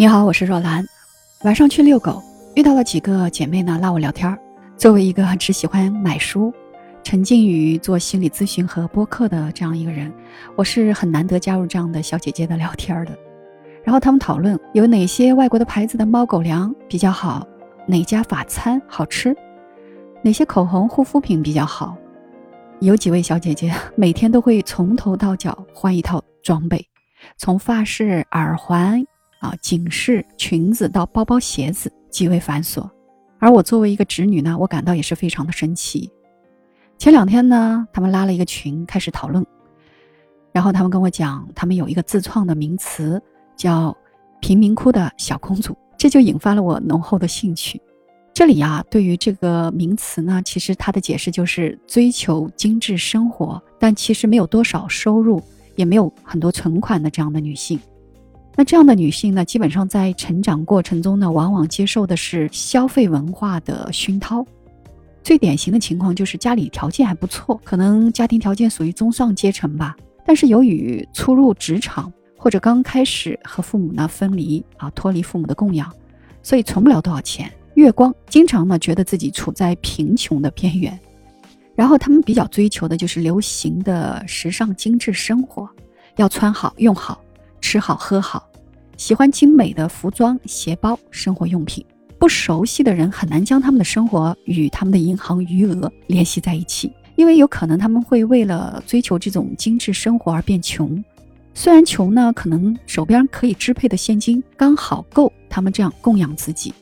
你好，我是若兰。晚上去遛狗，遇到了几个姐妹呢，拉我聊天儿。作为一个只喜欢买书、沉浸于做心理咨询和播客的这样一个人，我是很难得加入这样的小姐姐的聊天的。然后他们讨论有哪些外国的牌子的猫狗粮比较好，哪家法餐好吃，哪些口红护肤品比较好。有几位小姐姐 每天都会从头到脚换一套装备，从发饰、耳环。啊，仅是、裙子到包包、鞋子极为繁琐，而我作为一个侄女呢，我感到也是非常的生气。前两天呢，他们拉了一个群开始讨论，然后他们跟我讲，他们有一个自创的名词叫“贫民窟的小公主”，这就引发了我浓厚的兴趣。这里啊，对于这个名词呢，其实它的解释就是追求精致生活，但其实没有多少收入，也没有很多存款的这样的女性。那这样的女性呢，基本上在成长过程中呢，往往接受的是消费文化的熏陶。最典型的情况就是家里条件还不错，可能家庭条件属于中上阶层吧。但是由于初入职场或者刚开始和父母呢分离啊，脱离父母的供养，所以存不了多少钱，月光经常呢觉得自己处在贫穷的边缘。然后他们比较追求的就是流行的时尚精致生活，要穿好、用好、吃好、喝好。喜欢精美的服装、鞋包、生活用品，不熟悉的人很难将他们的生活与他们的银行余额联系在一起，因为有可能他们会为了追求这种精致生活而变穷。虽然穷呢，可能手边可以支配的现金刚好够他们这样供养自己，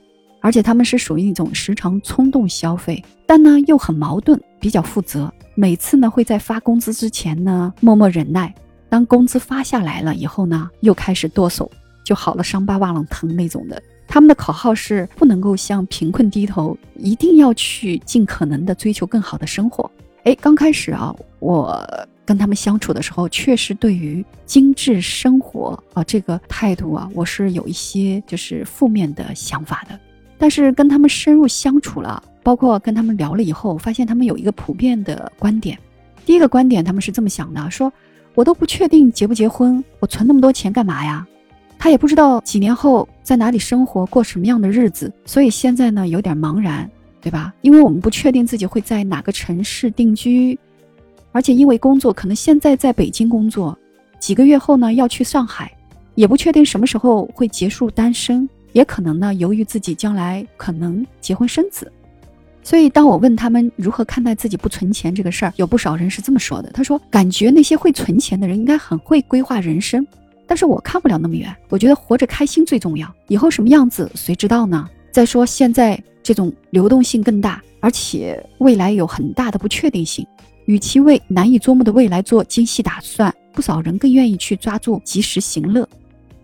而且他们是属于一种时常冲动消费，但呢又很矛盾，比较负责。每次呢会在发工资之前呢默默忍耐，当工资发下来了以后呢又开始剁手。就好了，伤疤忘了疼那种的。他们的口号是不能够向贫困低头，一定要去尽可能的追求更好的生活。哎，刚开始啊，我跟他们相处的时候，确实对于精致生活啊这个态度啊，我是有一些就是负面的想法的。但是跟他们深入相处了，包括跟他们聊了以后，发现他们有一个普遍的观点。第一个观点，他们是这么想的：说我都不确定结不结婚，我存那么多钱干嘛呀？他也不知道几年后在哪里生活，过什么样的日子，所以现在呢有点茫然，对吧？因为我们不确定自己会在哪个城市定居，而且因为工作，可能现在在北京工作，几个月后呢要去上海，也不确定什么时候会结束单身，也可能呢由于自己将来可能结婚生子，所以当我问他们如何看待自己不存钱这个事儿，有不少人是这么说的：他说，感觉那些会存钱的人应该很会规划人生。但是我看不了那么远，我觉得活着开心最重要。以后什么样子谁知道呢？再说现在这种流动性更大，而且未来有很大的不确定性。与其为难以捉摸的未来做精细打算，不少人更愿意去抓住及时行乐。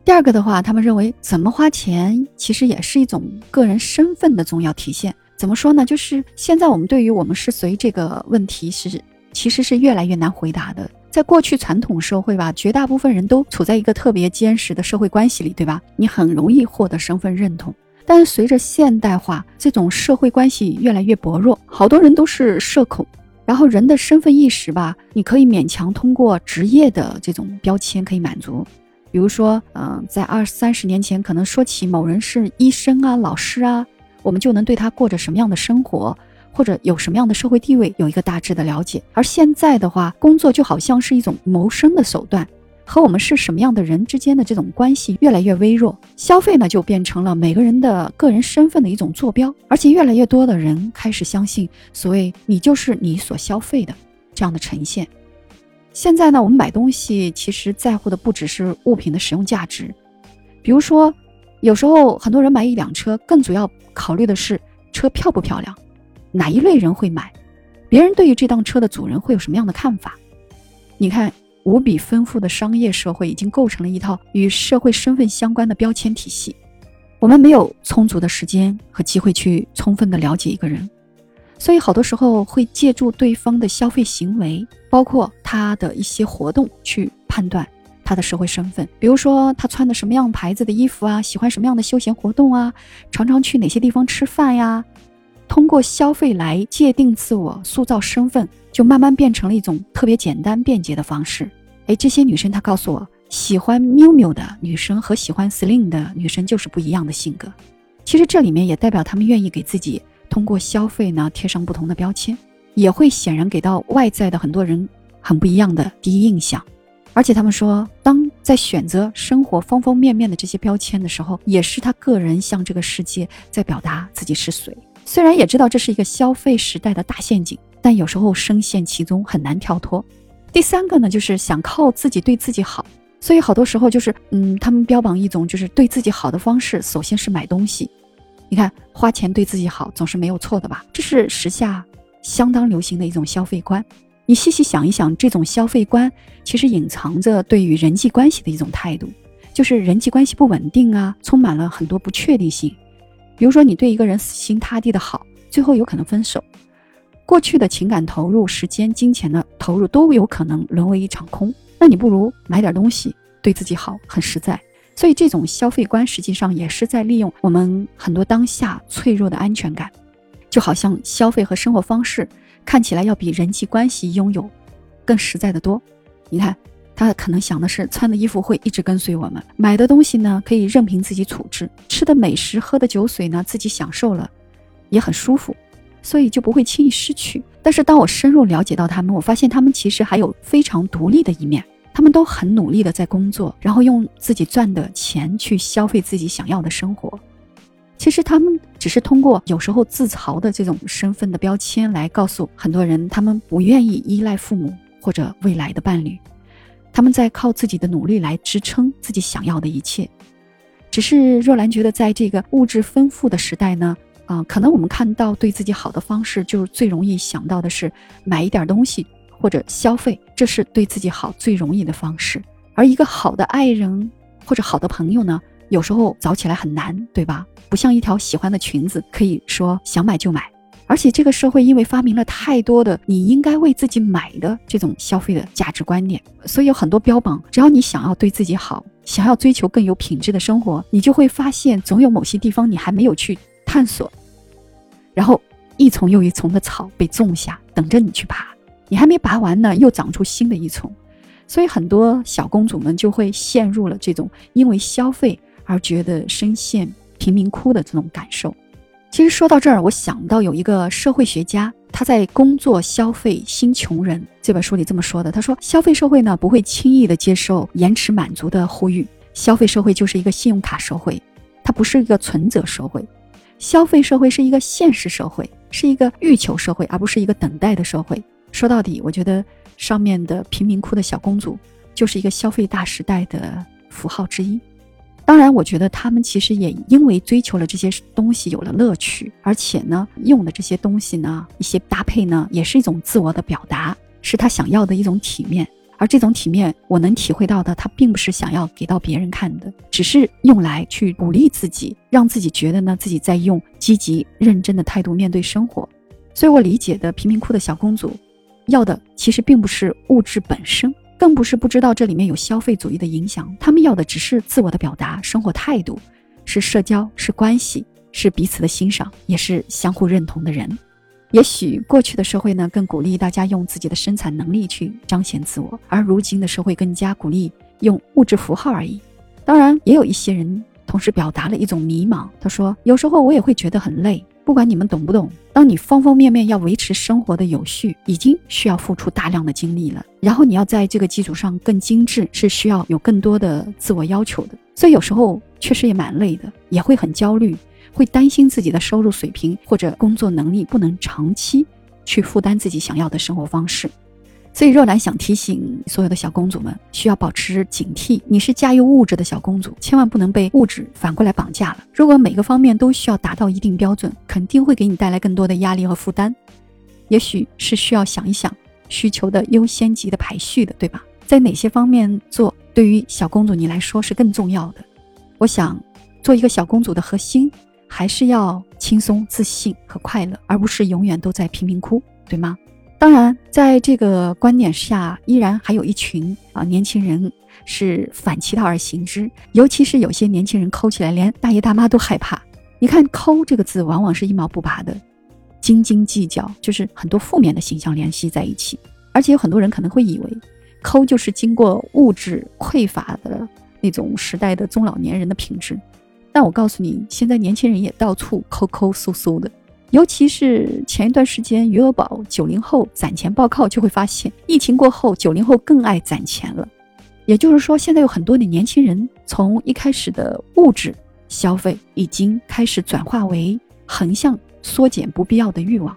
第二个的话，他们认为怎么花钱其实也是一种个人身份的重要体现。怎么说呢？就是现在我们对于我们是谁这个问题是其实是越来越难回答的。在过去传统社会吧，绝大部分人都处在一个特别坚实的社会关系里，对吧？你很容易获得身份认同。但随着现代化，这种社会关系越来越薄弱，好多人都是社恐。然后人的身份意识吧，你可以勉强通过职业的这种标签可以满足。比如说，嗯，在二三十年前，可能说起某人是医生啊、老师啊，我们就能对他过着什么样的生活。或者有什么样的社会地位，有一个大致的了解。而现在的话，工作就好像是一种谋生的手段，和我们是什么样的人之间的这种关系越来越微弱。消费呢，就变成了每个人的个人身份的一种坐标，而且越来越多的人开始相信所谓“你就是你所消费的”这样的呈现。现在呢，我们买东西其实在乎的不只是物品的使用价值，比如说，有时候很多人买一辆车，更主要考虑的是车漂不漂亮。哪一类人会买？别人对于这辆车的主人会有什么样的看法？你看，无比丰富的商业社会已经构成了一套与社会身份相关的标签体系。我们没有充足的时间和机会去充分的了解一个人，所以好多时候会借助对方的消费行为，包括他的一些活动去判断他的社会身份。比如说，他穿的什么样牌子的衣服啊，喜欢什么样的休闲活动啊，常常去哪些地方吃饭呀？通过消费来界定自我、塑造身份，就慢慢变成了一种特别简单便捷的方式。哎，这些女生她告诉我，喜欢 miu miu 的女生和喜欢 Celine 的女生就是不一样的性格。其实这里面也代表他们愿意给自己通过消费呢贴上不同的标签，也会显然给到外在的很多人很不一样的第一印象。而且他们说，当在选择生活方方面面的这些标签的时候，也是他个人向这个世界在表达自己是谁。虽然也知道这是一个消费时代的大陷阱，但有时候深陷其中很难跳脱。第三个呢，就是想靠自己对自己好。所以好多时候就是，嗯，他们标榜一种就是对自己好的方式，首先是买东西。你看，花钱对自己好总是没有错的吧？这是时下相当流行的一种消费观。你细细想一想，这种消费观其实隐藏着对于人际关系的一种态度，就是人际关系不稳定啊，充满了很多不确定性。比如说，你对一个人死心塌地的好，最后有可能分手。过去的情感投入、时间、金钱的投入都有可能沦为一场空。那你不如买点东西，对自己好，很实在。所以这种消费观实际上也是在利用我们很多当下脆弱的安全感，就好像消费和生活方式看起来要比人际关系拥有更实在的多。你看，他可能想的是穿的衣服会一直跟随我们，买的东西呢可以任凭自己处置，吃的美食、喝的酒水呢自己享受了，也很舒服，所以就不会轻易失去。但是当我深入了解到他们，我发现他们其实还有非常独立的一面。他们都很努力的在工作，然后用自己赚的钱去消费自己想要的生活。其实他们只是通过有时候自嘲的这种身份的标签来告诉很多人，他们不愿意依赖父母或者未来的伴侣，他们在靠自己的努力来支撑自己想要的一切。只是若兰觉得，在这个物质丰富的时代呢，啊，可能我们看到对自己好的方式，就是最容易想到的是买一点东西。或者消费，这是对自己好最容易的方式。而一个好的爱人或者好的朋友呢，有时候找起来很难，对吧？不像一条喜欢的裙子，可以说想买就买。而且这个社会因为发明了太多的你应该为自己买的这种消费的价值观念，所以有很多标榜，只要你想要对自己好，想要追求更有品质的生活，你就会发现总有某些地方你还没有去探索，然后一丛又一丛的草被种下，等着你去爬。你还没拔完呢，又长出新的一丛，所以很多小公主们就会陷入了这种因为消费而觉得深陷贫民窟的这种感受。其实说到这儿，我想到有一个社会学家，他在《工作消费新穷人》这本书里这么说的：他说，消费社会呢不会轻易的接受延迟满足的呼吁，消费社会就是一个信用卡社会，它不是一个存折社会，消费社会是一个现实社会，是一个欲求社会，而不是一个等待的社会。说到底，我觉得上面的贫民窟的小公主就是一个消费大时代的符号之一。当然，我觉得他们其实也因为追求了这些东西有了乐趣，而且呢，用的这些东西呢，一些搭配呢，也是一种自我的表达，是他想要的一种体面。而这种体面，我能体会到的，他并不是想要给到别人看的，只是用来去鼓励自己，让自己觉得呢，自己在用积极认真的态度面对生活。所以我理解的贫民窟的小公主。要的其实并不是物质本身，更不是不知道这里面有消费主义的影响。他们要的只是自我的表达、生活态度，是社交、是关系、是彼此的欣赏，也是相互认同的人。也许过去的社会呢，更鼓励大家用自己的生产能力去彰显自我，而如今的社会更加鼓励用物质符号而已。当然，也有一些人同时表达了一种迷茫。他说：“有时候我也会觉得很累。”不管你们懂不懂，当你方方面面要维持生活的有序，已经需要付出大量的精力了。然后你要在这个基础上更精致，是需要有更多的自我要求的。所以有时候确实也蛮累的，也会很焦虑，会担心自己的收入水平或者工作能力不能长期去负担自己想要的生活方式。所以若兰想提醒所有的小公主们，需要保持警惕。你是驾驭物质的小公主，千万不能被物质反过来绑架了。如果每个方面都需要达到一定标准，肯定会给你带来更多的压力和负担。也许是需要想一想需求的优先级的排序的，对吧？在哪些方面做，对于小公主你来说是更重要的？我想，做一个小公主的核心，还是要轻松、自信和快乐，而不是永远都在贫民窟，对吗？当然，在这个观点下，依然还有一群啊年轻人是反其道而行之，尤其是有些年轻人抠起来，连大爷大妈都害怕。你看“抠”这个字，往往是一毛不拔的，斤斤计较，就是很多负面的形象联系在一起。而且有很多人可能会以为，抠就是经过物质匮乏的那种时代的中老年人的品质。但我告诉你，现在年轻人也到处抠抠搜搜的，尤其是前一段时间余额宝九零后攒钱报告，就会发现，疫情过后，九零后更爱攒钱了。也就是说，现在有很多的年轻人从一开始的物质消费，已经开始转化为横向缩减不必要的欲望。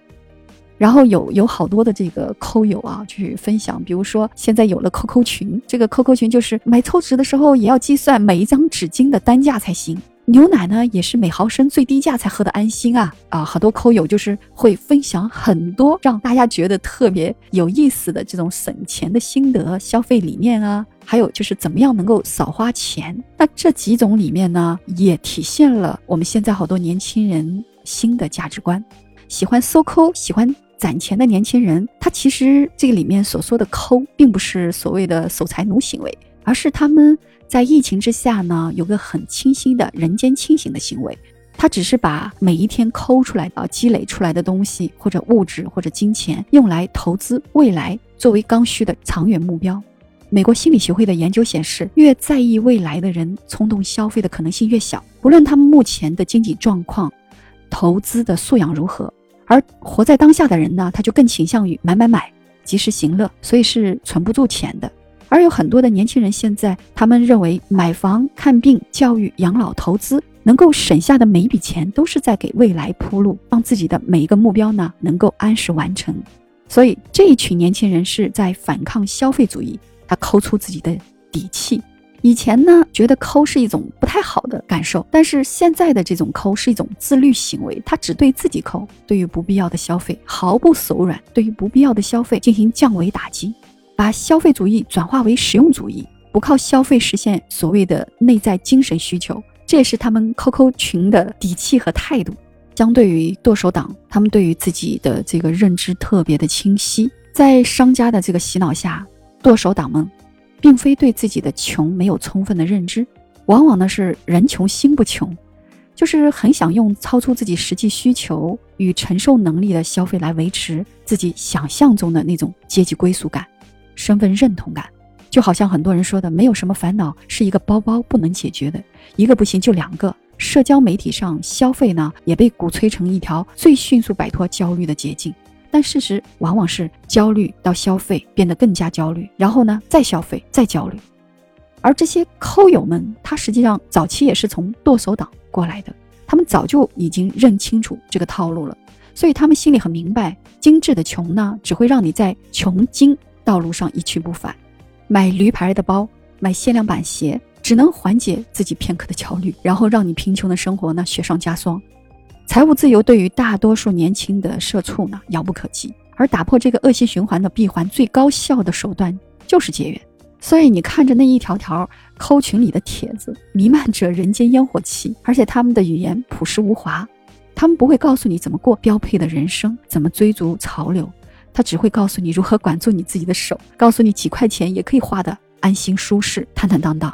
然后有有好多的这个抠友啊去分享，比如说现在有了 QQ 群，这个 QQ 群就是买抽纸的时候也要计算每一张纸巾的单价才行。牛奶呢也是每毫升最低价才喝的安心啊啊！好多抠友就是会分享很多让大家觉得特别有意思的这种省钱的心得、消费理念啊，还有就是怎么样能够少花钱。那这几种里面呢，也体现了我们现在好多年轻人新的价值观，喜欢搜抠、喜欢攒钱的年轻人，他其实这个里面所说的抠，并不是所谓的守财奴行为，而是他们。在疫情之下呢，有个很清晰的人间清醒的行为，他只是把每一天抠出来的、积累出来的东西，或者物质或者金钱，用来投资未来，作为刚需的长远目标。美国心理学会的研究显示，越在意未来的人，冲动消费的可能性越小，不论他们目前的经济状况、投资的素养如何。而活在当下的人呢，他就更倾向于买买买，及时行乐，所以是存不住钱的。而有很多的年轻人，现在他们认为买房、看病、教育、养老、投资，能够省下的每一笔钱，都是在给未来铺路，让自己的每一个目标呢能够按时完成。所以这一群年轻人是在反抗消费主义，他抠出自己的底气。以前呢，觉得抠是一种不太好的感受，但是现在的这种抠是一种自律行为，他只对自己抠，对于不必要的消费毫不手软，对于不必要的消费进行降维打击。把消费主义转化为实用主义，不靠消费实现所谓的内在精神需求，这也是他们 QQ 群的底气和态度。相对于剁手党，他们对于自己的这个认知特别的清晰。在商家的这个洗脑下，剁手党们并非对自己的穷没有充分的认知，往往呢是人穷心不穷，就是很想用超出自己实际需求与承受能力的消费来维持自己想象中的那种阶级归属感。身份认同感，就好像很多人说的，没有什么烦恼是一个包包不能解决的，一个不行就两个。社交媒体上消费呢，也被鼓吹成一条最迅速摆脱焦虑的捷径，但事实往往是焦虑到消费变得更加焦虑，然后呢再消费再焦虑。而这些抠友们，他实际上早期也是从剁手党过来的，他们早就已经认清楚这个套路了，所以他们心里很明白，精致的穷呢，只会让你在穷精。道路上一去不返，买驴牌的包，买限量版鞋，只能缓解自己片刻的焦虑，然后让你贫穷的生活呢雪上加霜。财务自由对于大多数年轻的社畜呢遥不可及，而打破这个恶性循环的闭环最高效的手段就是节约。所以你看着那一条条抠群里的帖子，弥漫着人间烟火气，而且他们的语言朴实无华，他们不会告诉你怎么过标配的人生，怎么追逐潮流。他只会告诉你如何管住你自己的手，告诉你几块钱也可以花的安心舒适、坦坦荡荡。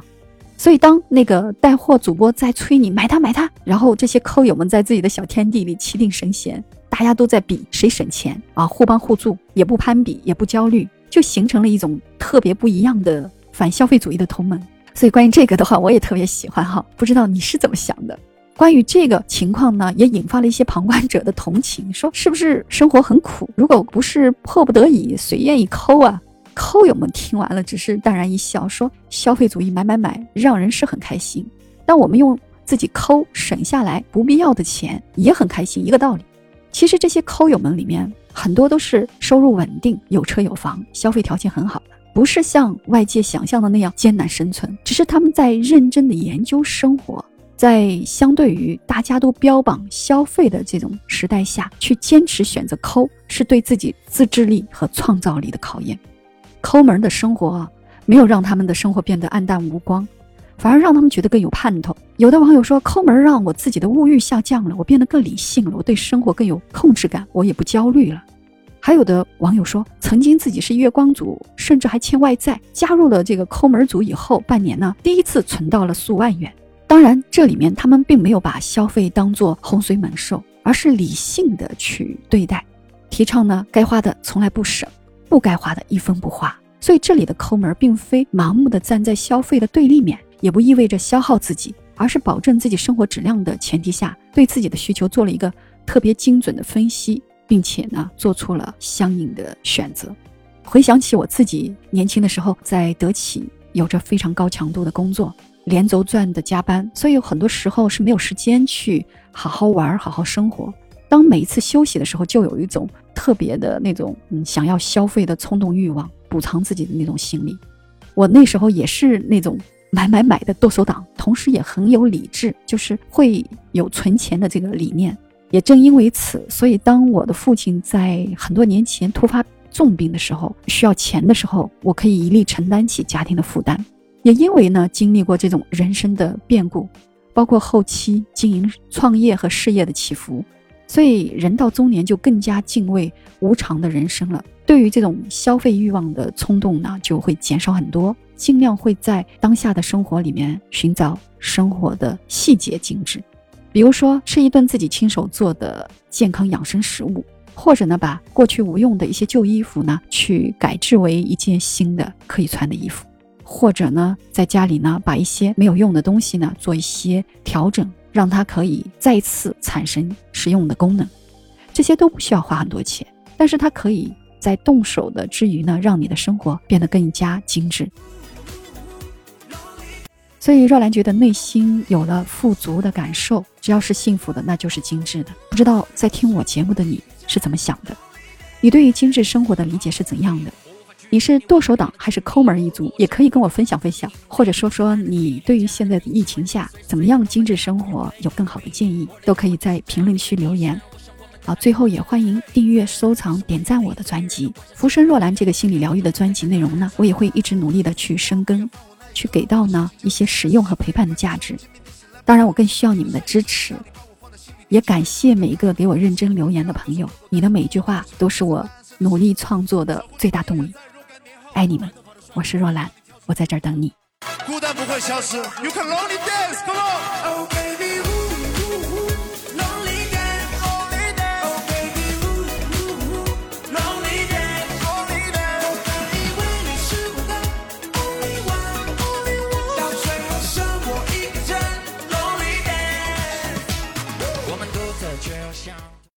所以，当那个带货主播在催你买它买它，然后这些抠友们在自己的小天地里气定神闲，大家都在比谁省钱啊，互帮互助，也不攀比，也不焦虑，就形成了一种特别不一样的反消费主义的同盟。所以，关于这个的话，我也特别喜欢哈，不知道你是怎么想的？关于这个情况呢，也引发了一些旁观者的同情，说是不是生活很苦？如果不是迫不得已，谁愿意抠啊？抠友们听完了，只是淡然一笑，说消费主义买买买，让人是很开心。但我们用自己抠省下来不必要的钱，也很开心，一个道理。其实这些抠友们里面，很多都是收入稳定、有车有房、消费条件很好的，不是像外界想象的那样艰难生存，只是他们在认真的研究生活。在相对于大家都标榜消费的这种时代下，去坚持选择抠，是对自己自制力和创造力的考验。抠门的生活啊，没有让他们的生活变得黯淡无光，反而让他们觉得更有盼头。有的网友说，抠门让我自己的物欲下降了，我变得更理性了，我对生活更有控制感，我也不焦虑了。还有的网友说，曾经自己是月光族，甚至还欠外债，加入了这个抠门组以后，半年呢，第一次存到了数万元。当然，这里面他们并没有把消费当作洪水猛兽，而是理性的去对待，提倡呢该花的从来不省，不该花的一分不花。所以这里的抠门并非盲目的站在消费的对立面，也不意味着消耗自己，而是保证自己生活质量的前提下，对自己的需求做了一个特别精准的分析，并且呢，做出了相应的选择。回想起我自己年轻的时候，在德企有着非常高强度的工作，连轴转的加班，所以有很多时候是没有时间去好好玩、好好生活。当每一次休息的时候，就有一种特别的那种嗯想要消费的冲动欲望。补偿自己的那种心理，我那时候也是那种买买买的剁手党，同时也很有理智，就是会有存钱的这个理念。也正因为此，所以当我的父亲在很多年前突发重病的时候，需要钱的时候，我可以一力承担起家庭的负担。也因为呢，经历过这种人生的变故，包括后期经营创业和事业的起伏，所以人到中年就更加敬畏无常的人生了。对于这种消费欲望的冲动呢，就会减少很多，尽量会在当下的生活里面寻找生活的细节精致，比如说吃一顿自己亲手做的健康养生食物，或者呢把过去无用的一些旧衣服呢去改制为一件新的可以穿的衣服，或者呢在家里呢把一些没有用的东西呢做一些调整，让它可以再次产生实用的功能，这些都不需要花很多钱，但是它可以。在动手的之余呢，让你的生活变得更加精致。所以若兰觉得内心有了富足的感受，只要是幸福的，那就是精致的。不知道在听我节目的你是怎么想的？你对于精致生活的理解是怎样的？你是剁手党还是抠门一族？也可以跟我分享分享，或者说说你对于现在的疫情下怎么样精致生活有更好的建议，都可以在评论区留言。好，最后也欢迎订阅、收藏、点赞我的专辑《浮生若兰》这个心理疗愈的专辑内容呢，我也会一直努力的去深耕，去给到呢一些实用和陪伴的价值。当然，我更需要你们的支持，也感谢每一个给我认真留言的朋友，你的每一句话都是我努力创作的最大动力。爱你们，我是若兰，我在这儿等你。孤单不会消失，You can only dance, come on. Oh baby.